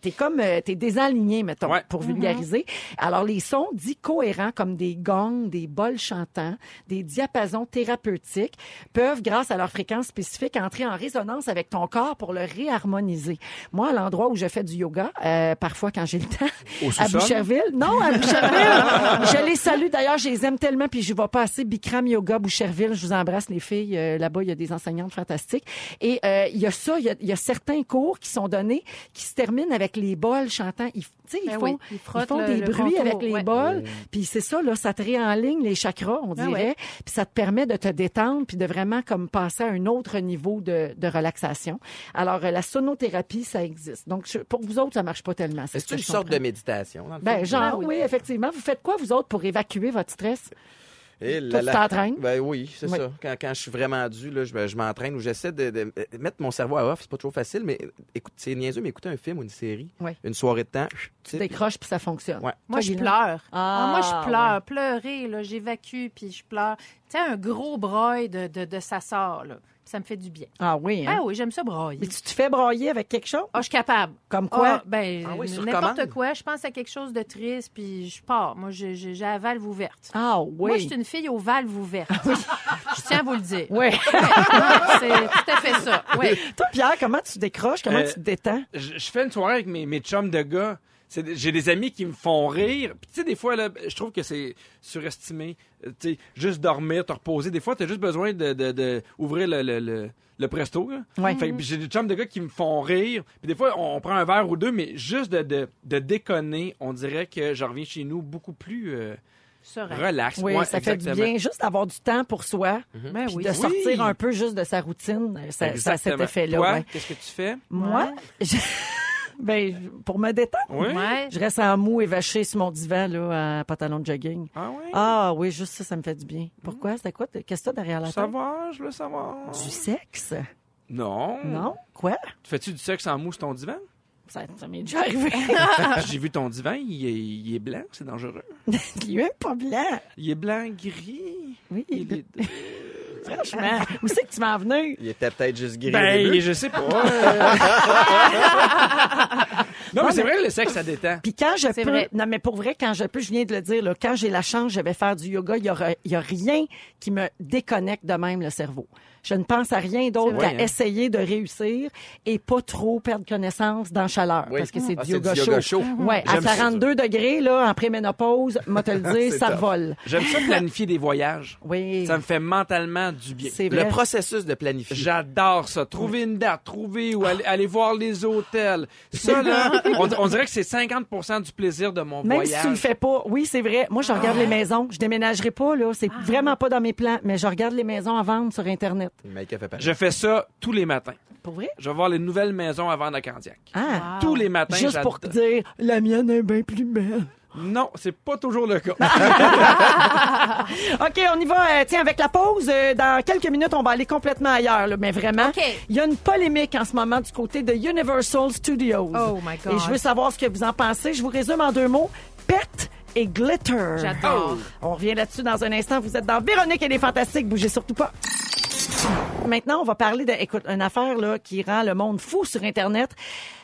Speaker 3: t'es comme, euh, t'es désaligné, mettons,
Speaker 5: Ouais.
Speaker 3: pour vulgariser. Alors, les sons dits cohérents, comme des gongs, des bols chantants, des diapasons thérapeutiques, peuvent, grâce à leur fréquence spécifique, entrer en résonance avec ton corps pour le réharmoniser. Moi, à l'endroit où je fais du yoga, euh, parfois quand j'ai le temps,
Speaker 5: Au
Speaker 3: à? Boucherville. Non, à Boucherville. je les salue. D'ailleurs, je les aime tellement, puis je vais passer Bikram Yoga Boucherville. Je vous embrasse, les filles. Euh, Là-bas, il y a des enseignantes fantastiques. Et euh, il y a ça, il y a, il y a certains cours qui sont donnés qui se terminent avec les bols chantant. Ils, sais, ils
Speaker 6: Ben
Speaker 3: font,
Speaker 6: oui, ils
Speaker 3: font
Speaker 6: le-
Speaker 3: des
Speaker 6: le
Speaker 3: bruits
Speaker 6: contour,
Speaker 3: avec les
Speaker 6: ouais.
Speaker 3: bols. Puis c'est ça, là, ça te réenligne les chakras, on
Speaker 6: Ah
Speaker 3: dirait.
Speaker 6: ouais.
Speaker 3: Puis ça te permet de te détendre puis de vraiment comme passer à un autre niveau de, de relaxation. Alors, euh, la sonothérapie, ça existe. Donc, je- pour vous autres, ça marche pas tellement.
Speaker 4: C'est
Speaker 3: ce
Speaker 4: une sorte de méditation. dans le
Speaker 3: Ben, genre,
Speaker 6: Ah
Speaker 3: oui.
Speaker 6: oui.
Speaker 3: effectivement. Vous faites quoi, vous autres, pour évacuer votre stress?
Speaker 4: Et
Speaker 3: Toi, tu t'entraînes?
Speaker 4: Ben oui, c'est
Speaker 3: Oui.
Speaker 4: ça. Quand, quand je suis vraiment dû, là, je, me- je m'entraîne ou j'essaie de, de mettre mon cerveau à off. C'est pas toujours facile, mais écoute, c'est niaiseux, mais écouter un film ou une série,
Speaker 3: Oui.
Speaker 4: une soirée de temps, tu
Speaker 3: décroches puis ça fonctionne.
Speaker 4: Ouais.
Speaker 6: Moi, je pleure.
Speaker 3: Ah,
Speaker 6: Ah, moi, je pleure. Pleurer, là, j'évacue, puis je pleure. Tu sais, un gros broil de, de, de ça sort, là. Ça me fait du bien.
Speaker 3: Ah oui, hein?
Speaker 6: Ah oui, j'aime ça broyer.
Speaker 3: Mais tu te fais broyer avec quelque chose?
Speaker 6: Ah, je suis capable.
Speaker 3: Comme quoi?
Speaker 6: Ah, ben,
Speaker 4: Ah oui,
Speaker 6: n'importe quoi. Je pense à quelque chose de triste, puis je pars. Moi, j'ai la valve ouverte.
Speaker 3: Ah
Speaker 6: Moi, je
Speaker 3: oui.
Speaker 6: suis une fille aux valves ouvertes. je tiens à vous le dire.
Speaker 3: Oui.
Speaker 6: C'est tout à fait ça. Oui.
Speaker 3: Toi, Pierre, comment tu décroches? Comment
Speaker 5: Euh,
Speaker 3: tu te détends?
Speaker 5: je, je fais une soirée avec mes, mes chums de gars. J'ai des amis qui me font rire. Puis, tu sais, des fois, là, je trouve que c'est surestimé. Euh, Tu sais, juste dormir, te reposer. Des fois, tu as juste besoin de, de, de ouvrir le, le, le, le presto. là.
Speaker 3: Ouais.
Speaker 5: Fait que j'ai des chums de gars qui me font rire. Puis, des fois, on, on prend un verre ou deux, mais juste de, de, de déconner, on dirait que je reviens chez nous beaucoup plus euh,
Speaker 6: Serein.
Speaker 5: relax.
Speaker 3: Oui,
Speaker 5: Ouais,
Speaker 3: ça fait du bien juste d'avoir du temps pour soi, puis
Speaker 6: oui.
Speaker 3: de sortir
Speaker 5: Oui.
Speaker 3: un peu juste de sa routine. Ça, ça a cet effet-là.
Speaker 5: Toi,
Speaker 3: ouais.
Speaker 5: qu'est-ce que tu fais?
Speaker 3: Moi, je- ben, pour me détendre,
Speaker 5: Oui?
Speaker 6: Ouais.
Speaker 3: je reste en mou et vaché sur mon divan là, en pantalon de jogging.
Speaker 5: Ah oui?
Speaker 3: Ah oui, juste ça, ça me fait du bien. Pourquoi? C'était quoi? Qu'est-ce que t'as derrière la
Speaker 5: Ça
Speaker 3: tête?
Speaker 5: va, je veux savoir.
Speaker 3: Du sexe?
Speaker 5: Non.
Speaker 3: Non? Quoi?
Speaker 5: Fais-tu du sexe en mousse ton divan?
Speaker 3: Ça, ça m'est déjà arrivé.
Speaker 5: J'ai vu ton divan, il est, il est blanc, c'est dangereux.
Speaker 3: Il est pas blanc.
Speaker 5: Il est blanc, gris.
Speaker 3: Oui,
Speaker 5: Il est...
Speaker 3: franchement. Où c'est que tu m'en venais?
Speaker 4: il était peut-être juste gris au
Speaker 5: Ben,
Speaker 4: début.
Speaker 5: je sais pas. non, mais c'est vrai, le sexe, ça détend.
Speaker 3: Puis quand je peux,
Speaker 6: vrai.
Speaker 3: non mais pour vrai, quand je peux, je viens de le dire, là, quand j'ai la chance, je vais faire du yoga, il y aura, il y a rien qui me déconnecte de même le cerveau. Je ne pense à rien d'autre qu'à
Speaker 5: hein?
Speaker 3: essayer de réussir et pas trop perdre connaissance dans la chaleur,
Speaker 4: Oui.
Speaker 3: parce que c'est
Speaker 4: Ah,
Speaker 3: du yoga
Speaker 4: du
Speaker 3: chaud.
Speaker 4: yoga chaud.
Speaker 3: Ouais, à
Speaker 5: J'aime ça.
Speaker 3: 42 degrés là, en préménopause, moi te le dire, ça vole.
Speaker 5: J'aime ça planifier des voyages.
Speaker 3: Oui.
Speaker 5: Ça me fait mentalement du bien.
Speaker 3: C'est
Speaker 4: Le processus de planifier.
Speaker 5: J'adore ça. Trouver une date, trouver où aller, aller voir les hôtels. Ça, là, on, on dirait que c'est 50% du plaisir de mon
Speaker 3: Même
Speaker 5: voyage.
Speaker 3: si tu le fais pas, oui, c'est vrai. Moi, je regarde les maisons. Je déménagerai pas, là. C'est vraiment pas dans mes plans, mais je regarde les maisons à vendre sur Internet.
Speaker 4: Fait.
Speaker 5: Je fais ça tous les matins.
Speaker 3: Pour vrai?
Speaker 5: Je vais voir les nouvelles maisons à vendre à Candiac.
Speaker 3: Ah.
Speaker 5: Tous les matins.
Speaker 3: Juste pour dire, la mienne est bien plus belle.
Speaker 5: Non, c'est pas toujours le cas.
Speaker 3: OK, on y va. euh, tiens, avec la pause, euh, dans quelques minutes, on va aller complètement ailleurs, là, mais vraiment. Il y a une polémique en ce moment du côté de Universal Studios.
Speaker 6: Oh my God.
Speaker 3: Et je veux savoir ce que vous en pensez. Je vous résume en deux mots. Pet et glitter.
Speaker 6: J'adore.
Speaker 3: On revient là-dessus dans un instant. Vous êtes dans Véronique et les Fantastiques. Bougez surtout pas. Maintenant, on va parler de, écoute, une affaire là qui rend le monde fou sur Internet.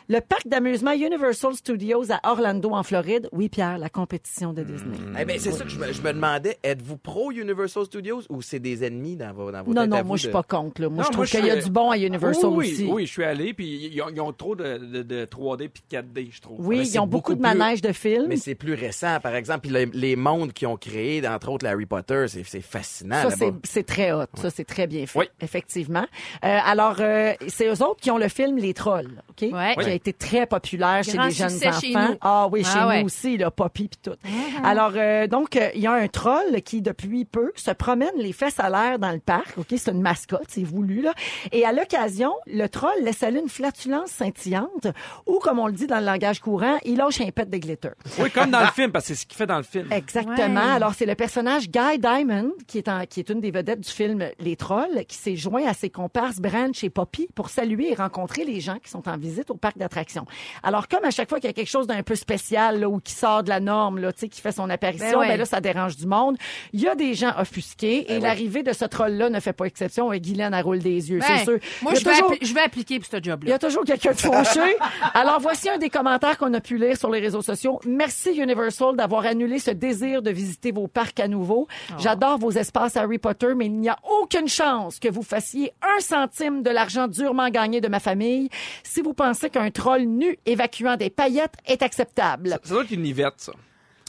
Speaker 3: Le parc d'amusement Universal Studios à Orlando, en Floride. Oui, Pierre, la compétition de Disney.
Speaker 4: Eh ben, c'est ça que je me, je me demandais. Êtes-vous pro Universal Studios ou c'est des ennemis dans vos, dans vos
Speaker 3: Non, non, moi, je suis
Speaker 4: de-
Speaker 3: pas contre. Là. Moi,
Speaker 5: Non,
Speaker 3: je trouve
Speaker 5: moi, je
Speaker 3: qu'il y a
Speaker 5: suis-
Speaker 3: du bon à Universal
Speaker 5: oui,
Speaker 3: aussi.
Speaker 5: Oui, je suis allé, puis ils ont, ils ont trop de, de, de 3D puis de 4D, je trouve.
Speaker 3: Oui,
Speaker 4: Mais
Speaker 3: ils
Speaker 4: c'est
Speaker 3: ont beaucoup, de
Speaker 4: plus-
Speaker 3: manèges de films.
Speaker 4: Mais c'est plus récent, par exemple. Puis les, les mondes qu'ils ont créés, entre autres Harry Potter, c'est c'est fascinant
Speaker 3: Ça,
Speaker 4: là-bas.
Speaker 3: c'est, c'est très hot. Ça, c'est très bien fait.
Speaker 5: Oui.
Speaker 3: Effectivement. Euh, alors, euh, c'est eux autres qui ont le film Les Trolls, OK?
Speaker 6: Ouais.
Speaker 3: Qui a été très populaire chez les jeunes enfants.
Speaker 6: chez nous.
Speaker 3: Ah oui,
Speaker 6: Ah
Speaker 3: chez
Speaker 6: ouais.
Speaker 3: nous aussi, là, Poppy puis tout. Alors, euh, donc, euh, il y a un troll qui, depuis peu, se promène les fesses à l'air dans le parc, OK? C'est une mascotte, c'est voulu, là. Et à l'occasion, le troll laisse aller une flatulence scintillante ou, comme on le dit dans le langage courant, il lâche un pet de glitter.
Speaker 5: Oui, comme dans le film, parce que c'est ce qu'il fait dans le film.
Speaker 3: Exactement.
Speaker 6: Ouais.
Speaker 3: Alors, c'est le personnage Guy Diamond, qui est, en- qui est une des vedettes du film Les Trolls, qui s'est joint à ses comparses Branch et Poppy pour saluer et rencontrer les gens qui sont en visite au parc d'attraction. Alors, comme à chaque fois qu'il y a quelque chose d'un peu spécial là, ou qui sort de la norme, là, tu sais, qui fait son apparition,
Speaker 6: Ben
Speaker 3: ben,
Speaker 6: ouais.
Speaker 3: là, ça dérange du monde. Il y a des gens offusqués
Speaker 4: Ben
Speaker 3: et l'arrivée de ce troll-là ne fait pas exception. Et Guylaine, elle roule des yeux,
Speaker 6: Ben,
Speaker 3: c'est sûr.
Speaker 6: Moi,
Speaker 3: a
Speaker 6: je vais,
Speaker 3: toujours-
Speaker 6: je vais appliquer pour ce
Speaker 3: il y
Speaker 6: job-là.
Speaker 3: a toujours quelqu'un de fauché. Alors, voici un des commentaires qu'on a pu lire sur les réseaux sociaux. Merci Universal d'avoir annulé ce désir de visiter vos parcs à nouveau. J'adore vos espaces Harry Potter, mais il n'y a aucune chance que vous fassiez un centime de l'argent durement gagné de ma famille si vous pensez qu'un troll nu évacuant des paillettes est acceptable.
Speaker 5: Ça doit être une ça.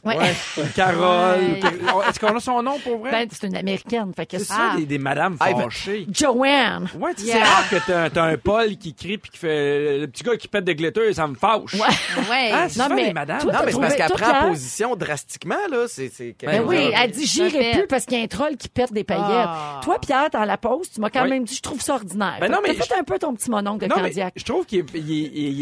Speaker 3: Ouais.
Speaker 5: Une Carole.
Speaker 6: Ouais.
Speaker 5: ou- Est-ce qu'on a son nom pour vrai?
Speaker 3: Ben, c'est une américaine. Fait que
Speaker 5: c'est ça,
Speaker 6: Ah.
Speaker 5: des, des madames
Speaker 4: Ah, ben-
Speaker 5: fâchées.
Speaker 3: Joanne.
Speaker 5: Ouais, tu sais,
Speaker 6: Yeah.
Speaker 5: c'est rare que t'as, t'as un Paul qui crie puis qui fait le petit gars qui pète des glitters, ça me fâche.
Speaker 3: Ouais.
Speaker 6: Ouais.
Speaker 5: Ah, c'est
Speaker 3: Non, mais
Speaker 5: madames.
Speaker 3: toi,
Speaker 4: Non, mais c'est parce qu'elle prend
Speaker 3: là.
Speaker 4: position drastiquement, là. C'est, c'est
Speaker 3: Ben oui, elle dit j'irai plus parce qu'il y a un troll qui pète des paillettes.
Speaker 6: Ah.
Speaker 3: Toi, Pierre, dans la pause, tu m'as quand
Speaker 5: Oui.
Speaker 3: même dit je trouve ça ordinaire.
Speaker 5: Ben non, mais
Speaker 3: t'as un peu ton petit mononcle Candiac.
Speaker 5: je trouve qu'il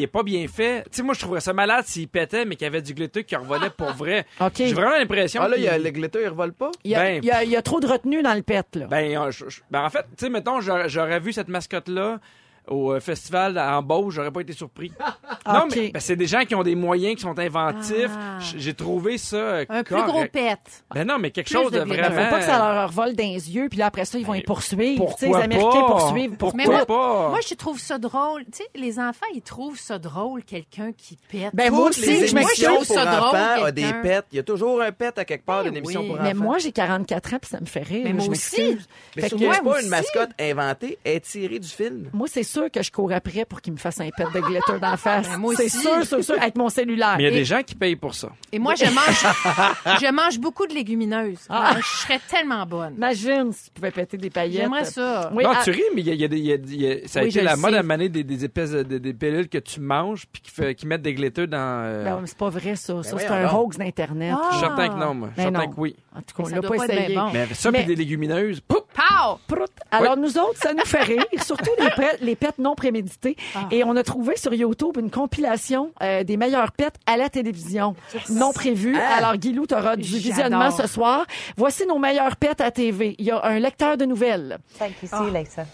Speaker 5: est, pas bien fait. Tu sais, moi, je trouverais ça malade s'il pétait, mais qu'il y avait du glitter qui revolait pour vrai. J'ai vraiment l'impression
Speaker 4: Ah, là, il y a le glitter, il revole pas?
Speaker 3: Il y a,
Speaker 5: Ben-
Speaker 3: il y a- il y a trop de retenue dans le pet, là.
Speaker 5: Ben, euh, je- je- ben, en fait, tu sais, mettons, j'aurais j'aurais vu cette mascotte-là au euh, festival en Beauce, j'aurais pas été surpris. non,
Speaker 3: OK.
Speaker 5: mais ben, c'est des gens qui ont des moyens, qui sont inventifs.
Speaker 6: Ah.
Speaker 5: J'ai trouvé ça euh,
Speaker 6: Un plus gros pet.
Speaker 5: Ben non, mais quelque
Speaker 6: Plus
Speaker 5: chose
Speaker 6: de
Speaker 5: de, vraiment...
Speaker 3: Faut pas que ça leur revole dans les yeux, puis là, après ça, ils vont y poursuivre.
Speaker 5: Pourquoi
Speaker 3: les Américains
Speaker 5: pas?
Speaker 3: poursuivent. Pour...
Speaker 5: Pourquoi
Speaker 6: Mais moi-
Speaker 5: pas?
Speaker 6: Moi, je trouve ça drôle. Tu sais, les enfants, ils trouvent ça drôle, quelqu'un qui pète.
Speaker 3: Ben, moi aussi,
Speaker 4: les
Speaker 3: je
Speaker 4: émissions
Speaker 6: trouve
Speaker 4: pour
Speaker 6: ça drôle,
Speaker 4: enfants ont des pets. Il y a toujours un pet à quelque part
Speaker 6: Ben
Speaker 4: d'une émission
Speaker 6: oui.
Speaker 4: pour
Speaker 3: Mais
Speaker 4: enfants.
Speaker 3: moi, j'ai 44 ans, puis ça me fait rire.
Speaker 6: Mais moi
Speaker 3: je
Speaker 6: aussi.
Speaker 4: Mais c'est pas une mascotte inventée, est tirée du film.
Speaker 3: Moi, c'est sûr que je cours après pour qu'il me fasse un pet de glitter dans la face.
Speaker 6: Ben, moi
Speaker 3: c'est sûr, sûr, sûr, avec mon cellulaire.
Speaker 5: Mais il y a
Speaker 3: Et-
Speaker 5: des gens qui payent pour ça.
Speaker 6: Et moi, je mange, je mange beaucoup de légumineuses.
Speaker 3: Ah.
Speaker 6: Alors, je serais tellement bonne.
Speaker 3: Imagine si tu pouvais péter des paillettes.
Speaker 6: J'aimerais ça.
Speaker 3: Oui,
Speaker 5: non,
Speaker 3: ah,
Speaker 5: tu ris, mais il y a, y a y a- il y a- ça a
Speaker 6: Oui,
Speaker 5: été la mode
Speaker 6: sais.
Speaker 5: à maner des, des épaisses des, des pilules que tu manges puis qui, fait- qui mettent des glitters dans. euh,
Speaker 3: ben, c'est pas vrai, ça. ça, c'est un hoax d'Internet.
Speaker 6: Ah.
Speaker 5: Je suis certain que non, moi. Je suis
Speaker 3: Ben
Speaker 5: certain que oui.
Speaker 3: En tout cas,
Speaker 6: Mais
Speaker 3: on
Speaker 6: ça
Speaker 3: l'a pas essayé.
Speaker 5: Mais ça,
Speaker 3: Mais-
Speaker 5: puis des légumineuses, pouf!
Speaker 6: Pow!
Speaker 3: Prout. Alors, nous autres, ça nous fait rire, surtout les, pets- les pets non prémédités.
Speaker 6: Ah.
Speaker 3: Et on a trouvé sur YouTube une compilation euh, des meilleurs pets à la télévision, non prévus. Alors, Guilou, tu auras du visionnement ce soir. Voici nos meilleurs pets à TV. Il y a un lecteur de nouvelles.
Speaker 9: Thank you. See you later.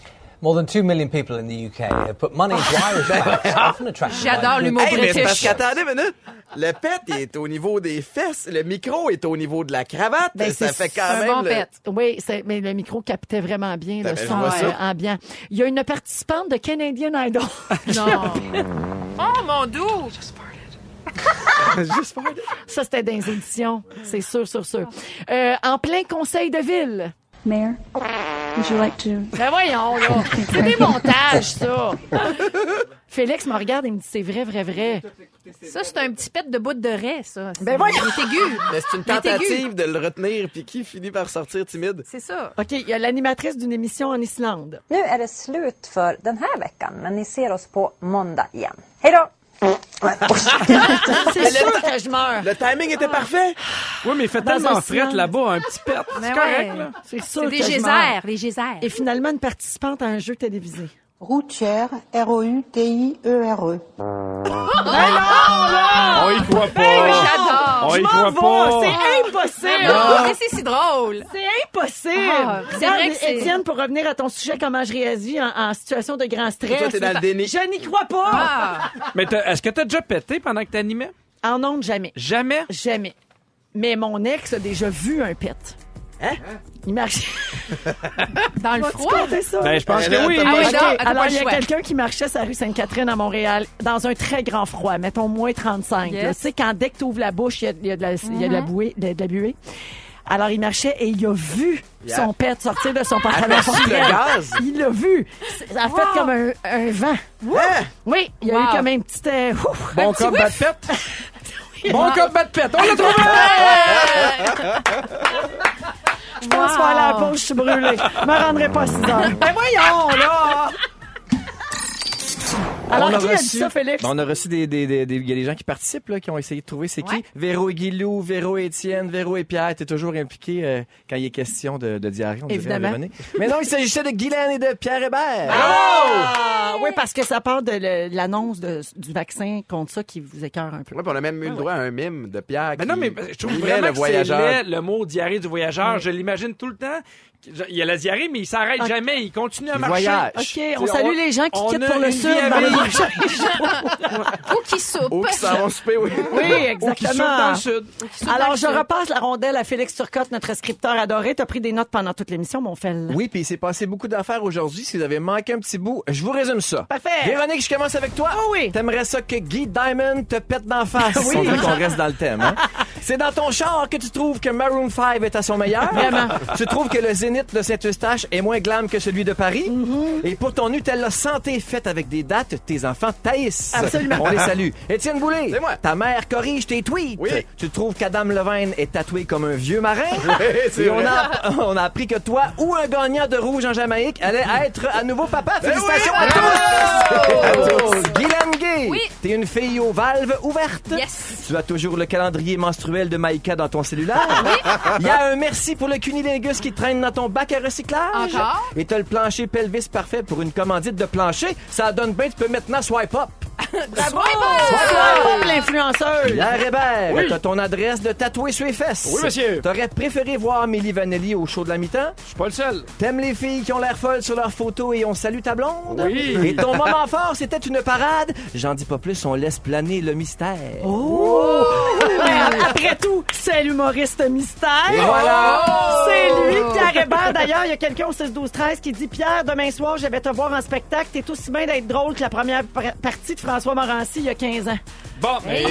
Speaker 10: More than 2 million people in the UK uh, put money into Irish pubs, often attracted by
Speaker 6: J'adore l'humour
Speaker 4: Hey, mais c'est parce qu'attendez une minute. Le pet il est au niveau des fesses, le micro est au niveau de la cravate.
Speaker 3: Ben,
Speaker 4: ça fait quand
Speaker 6: un
Speaker 4: même.
Speaker 6: bon
Speaker 4: le-
Speaker 6: pet.
Speaker 3: Oui, mais le micro captait vraiment bien le son euh, ambiant. Il y a une participante de Canadian Idol.
Speaker 6: Non. oh, mon doux!
Speaker 3: Ça, c'était dans les auditions. C'est sûr, sûr, sûr. Euh, en plein conseil de ville.
Speaker 9: Mayor, would you like to?
Speaker 3: Ben voyons, là. C'est des montages, ça. Félix me regarde et me dit c'est vrai, vrai, vrai.
Speaker 6: Ça, c'est un petit pet de bout de raie, ça.
Speaker 3: Ben voyons.
Speaker 6: Il est aigu.
Speaker 4: Mais c'est une tentative de le retenir, puis qui finit par sortir timide?
Speaker 6: C'est ça.
Speaker 3: OK, il y a l'animatrice d'une émission en Islande.
Speaker 9: Nu är det slut för den här veckan, men ni ser oss på måndag igen. Hej då!
Speaker 3: C'est sûr que je meurs.
Speaker 4: Le timing était parfait.
Speaker 5: Oui, mais il fait
Speaker 3: Dans
Speaker 5: tellement
Speaker 3: un silence.
Speaker 5: là-bas, un petit pet. C'est
Speaker 6: Ben
Speaker 5: correct,
Speaker 6: ouais.
Speaker 5: là.
Speaker 3: C'est sûr
Speaker 6: C'est
Speaker 3: que
Speaker 6: des
Speaker 3: je meurs.
Speaker 6: geysers, les geysers.
Speaker 3: Et finalement, une participante à un jeu télévisé.
Speaker 9: Routière, R-O-U-T-I-E-R-E.
Speaker 5: On y croit pas.
Speaker 6: J'adore.
Speaker 5: On y
Speaker 3: Je m'en vais, C'est impossible.
Speaker 6: Ah, Mais c'est si drôle.
Speaker 3: C'est impossible.
Speaker 6: Ah, c'est
Speaker 3: Regarde,
Speaker 6: vrai que c'est-
Speaker 3: Étienne, pour revenir à ton sujet, comment je réagis en, en situation de grand stress.
Speaker 4: Toi, t'es dans le déni.
Speaker 3: Je n'y crois pas.
Speaker 6: Ah,
Speaker 5: Mais est-ce que t'as déjà pété pendant que t'animais?
Speaker 3: En ondes, jamais.
Speaker 5: Jamais?
Speaker 3: Jamais. Mais mon ex a déjà vu un pet.
Speaker 4: Hein?
Speaker 3: Il marchait.
Speaker 6: dans le froid?
Speaker 3: ça?
Speaker 5: Ben, je pense que oui.
Speaker 6: Ah oui, non,
Speaker 3: alors il y a
Speaker 6: choix.
Speaker 3: quelqu'un qui marchait sur la rue Sainte-Catherine à Montréal dans un très grand froid, mettons moins 35.
Speaker 6: Yes.
Speaker 3: là. Tu sais, quand dès que tu ouvres la bouche, il y a, il y a de la, il y a de la bouée, de, de la buée. Alors, il marchait et il a vu
Speaker 4: Yeah.
Speaker 3: son pet sortir de son pantalon.
Speaker 4: Aperçu le
Speaker 3: portrait.
Speaker 4: gaz.
Speaker 3: Il l'a vu. Ça a fait comme un, un vent.
Speaker 4: Hein?
Speaker 3: Oui, il y a
Speaker 6: Wow.
Speaker 3: eu comme un petit... euh, ouf,
Speaker 5: Bon cop, bad pet. Bon cop, bad pet. On l'a trouvé!
Speaker 3: Je pense aller à la pause, je suis brûlée. Je me rendrai pas à 6 heures. Ben voyons, là! Alors,
Speaker 11: on a
Speaker 3: qui a dit
Speaker 11: reçu,
Speaker 3: ça, Félix?
Speaker 11: Ben, on a reçu des, des, des, des- il y a des gens qui participent, là, qui ont essayé de trouver c'est
Speaker 6: Ouais.
Speaker 11: qui. Véro et Guilou, Véro et Étienne, Véro et Pierre, t'es toujours impliqué euh, quand il est question de, de diarrhée, on
Speaker 3: Évidemment.
Speaker 11: Mais non, il s'agissait de Guylaine et de Pierre Hébert.
Speaker 3: Ah! Oui, parce que ça part de l'annonce du vaccin contre ça qui vous écœure un peu.
Speaker 4: Puis on a même eu le droit à un mime de Pierre.
Speaker 5: Mais non, mais je trouve vraiment
Speaker 4: le
Speaker 5: que
Speaker 4: voyageur.
Speaker 5: le mot diarrhée du voyageur. Je l'imagine tout le temps il y a la diarrhée, mais il s'arrête jamais. Il continue à
Speaker 11: Il
Speaker 5: marcher.
Speaker 11: voyage.
Speaker 3: OK, on salue les gens qui quittent pour le sud dans les
Speaker 5: vivre.
Speaker 3: prochains
Speaker 6: Ou qui soupe.
Speaker 11: Ou qui s'en souper, oui.
Speaker 3: Oui,
Speaker 5: Ou qui saute
Speaker 3: exactement.
Speaker 5: dans le sud.
Speaker 3: Alors, je repasse la rondelle à Félix Turcotte, notre scripteur adoré. T'as pris des notes pendant toute l'émission, mon fel.
Speaker 11: Oui, puis il s'est passé beaucoup d'affaires aujourd'hui. Si vous avez manqué un petit bout, je vous résume ça.
Speaker 3: Parfait.
Speaker 11: Véronique, je commence avec toi.
Speaker 3: Oh oui.
Speaker 11: T'aimerais ça que Guy Diamond te pète d'en face?
Speaker 3: Oui.
Speaker 11: On reste dans le thème. hein? C'est dans ton char que tu trouves que Maroon 5 est à son meilleur.
Speaker 3: Vraiment.
Speaker 11: Tu trouves que le Zénith de Saint-Eustache est moins glam que celui de Paris.
Speaker 3: Mm-hmm.
Speaker 11: Et pour ton Nutella santé faite avec des dates, tes enfants taillissent.
Speaker 3: Absolument.
Speaker 11: On les salue. Étienne Boulay.
Speaker 4: C'est moi.
Speaker 11: Ta mère corrige tes tweets.
Speaker 4: Oui.
Speaker 11: Tu trouves qu'Adam Levine est tatoué comme un vieux marin.
Speaker 4: c'est
Speaker 11: Et on
Speaker 4: vrai.
Speaker 11: a, on a appris que toi ou un gagnant de rouge en Jamaïque allait être à nouveau papa. Félicitations
Speaker 4: oui.
Speaker 11: à tous! À tous. Guylaine Gay,
Speaker 6: Oui.
Speaker 11: t'es une fille aux valves ouvertes.
Speaker 6: Yes.
Speaker 11: Tu as toujours le calendrier menstruel de Maïka dans ton cellulaire. Il y a un merci pour le cunilingus qui traîne dans ton bac à recyclage.
Speaker 6: Encore?
Speaker 11: Et t'as le plancher pelvis parfait pour une commandite de plancher. Ça donne bien, tu peux maintenant swipe up.
Speaker 3: Bravo! Bravo, l'influenceuse.
Speaker 11: Pierre Hébert, t'as ton adresse de tatouer sur les fesses.
Speaker 5: Oui, monsieur.
Speaker 11: T'aurais préféré voir Milli Vanelli au show de la mi-temps?
Speaker 5: Je suis pas le seul.
Speaker 11: T'aimes les filles qui ont l'air folles sur leurs photos et on salue ta blonde?
Speaker 5: Oui.
Speaker 11: Et ton moment fort, c'était une parade? J'en dis pas plus, on laisse planer le mystère.
Speaker 3: Oh! Après tout, c'est l'humoriste mystère.
Speaker 11: Et voilà.
Speaker 3: C'est lui, Pierre Hébert. D'ailleurs, il y a quelqu'un au 6-12-13 qui dit Pierre, demain soir, je vais te voir en spectacle. T'es aussi bien d'être drôle que la première par- partie de François Morancy il y a 15 ans.
Speaker 5: Bon, mais...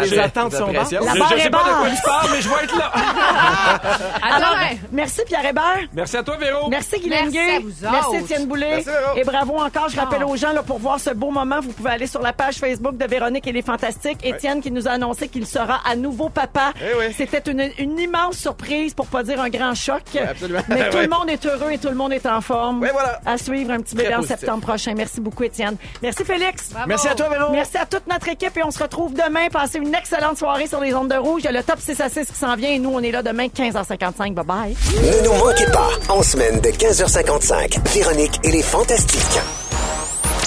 Speaker 11: Les attentes sont basses.
Speaker 3: La
Speaker 5: je,
Speaker 3: barre
Speaker 5: je
Speaker 3: est
Speaker 5: sais pas de quoi
Speaker 3: basse.
Speaker 5: tu parles, mais je vais être là.
Speaker 3: Alors, merci Pierre Hébert.
Speaker 5: Merci à toi, Véro.
Speaker 3: Merci Guylaine
Speaker 6: Merci
Speaker 3: Gay.
Speaker 6: à vous
Speaker 3: Merci. Étienne Boulay.
Speaker 4: Merci, Véro.
Speaker 3: et bravo encore. Je rappelle aux gens là, pour voir ce beau moment, vous pouvez aller sur la page Facebook de Véronique et les Fantastiques. Étienne qui nous a annoncé qu'il sera à nouveau papa.
Speaker 4: Eh oui.
Speaker 3: C'était une, une immense surprise pour pas dire un grand choc.
Speaker 4: absolument.
Speaker 3: Mais tout
Speaker 4: Ouais.
Speaker 3: le monde est heureux et tout le monde est en forme.
Speaker 4: Oui, voilà.
Speaker 3: À suivre un petit bébé en septembre prochain. Merci beaucoup Étienne. Merci Félix.
Speaker 11: Merci à toi, Véro.
Speaker 3: Merci à toute notre équipe et on se retrouve demain. Passez une excellente soirée sur les ondes de rouge. Il y a le top 6 à 6 qui s'en vient et nous, on est là demain 15h55. Bye bye.
Speaker 1: Ne nous manquez pas, en semaine de 15h55, Véronique et les Fantastiques.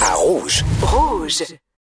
Speaker 1: À Rouge.
Speaker 12: Rouge.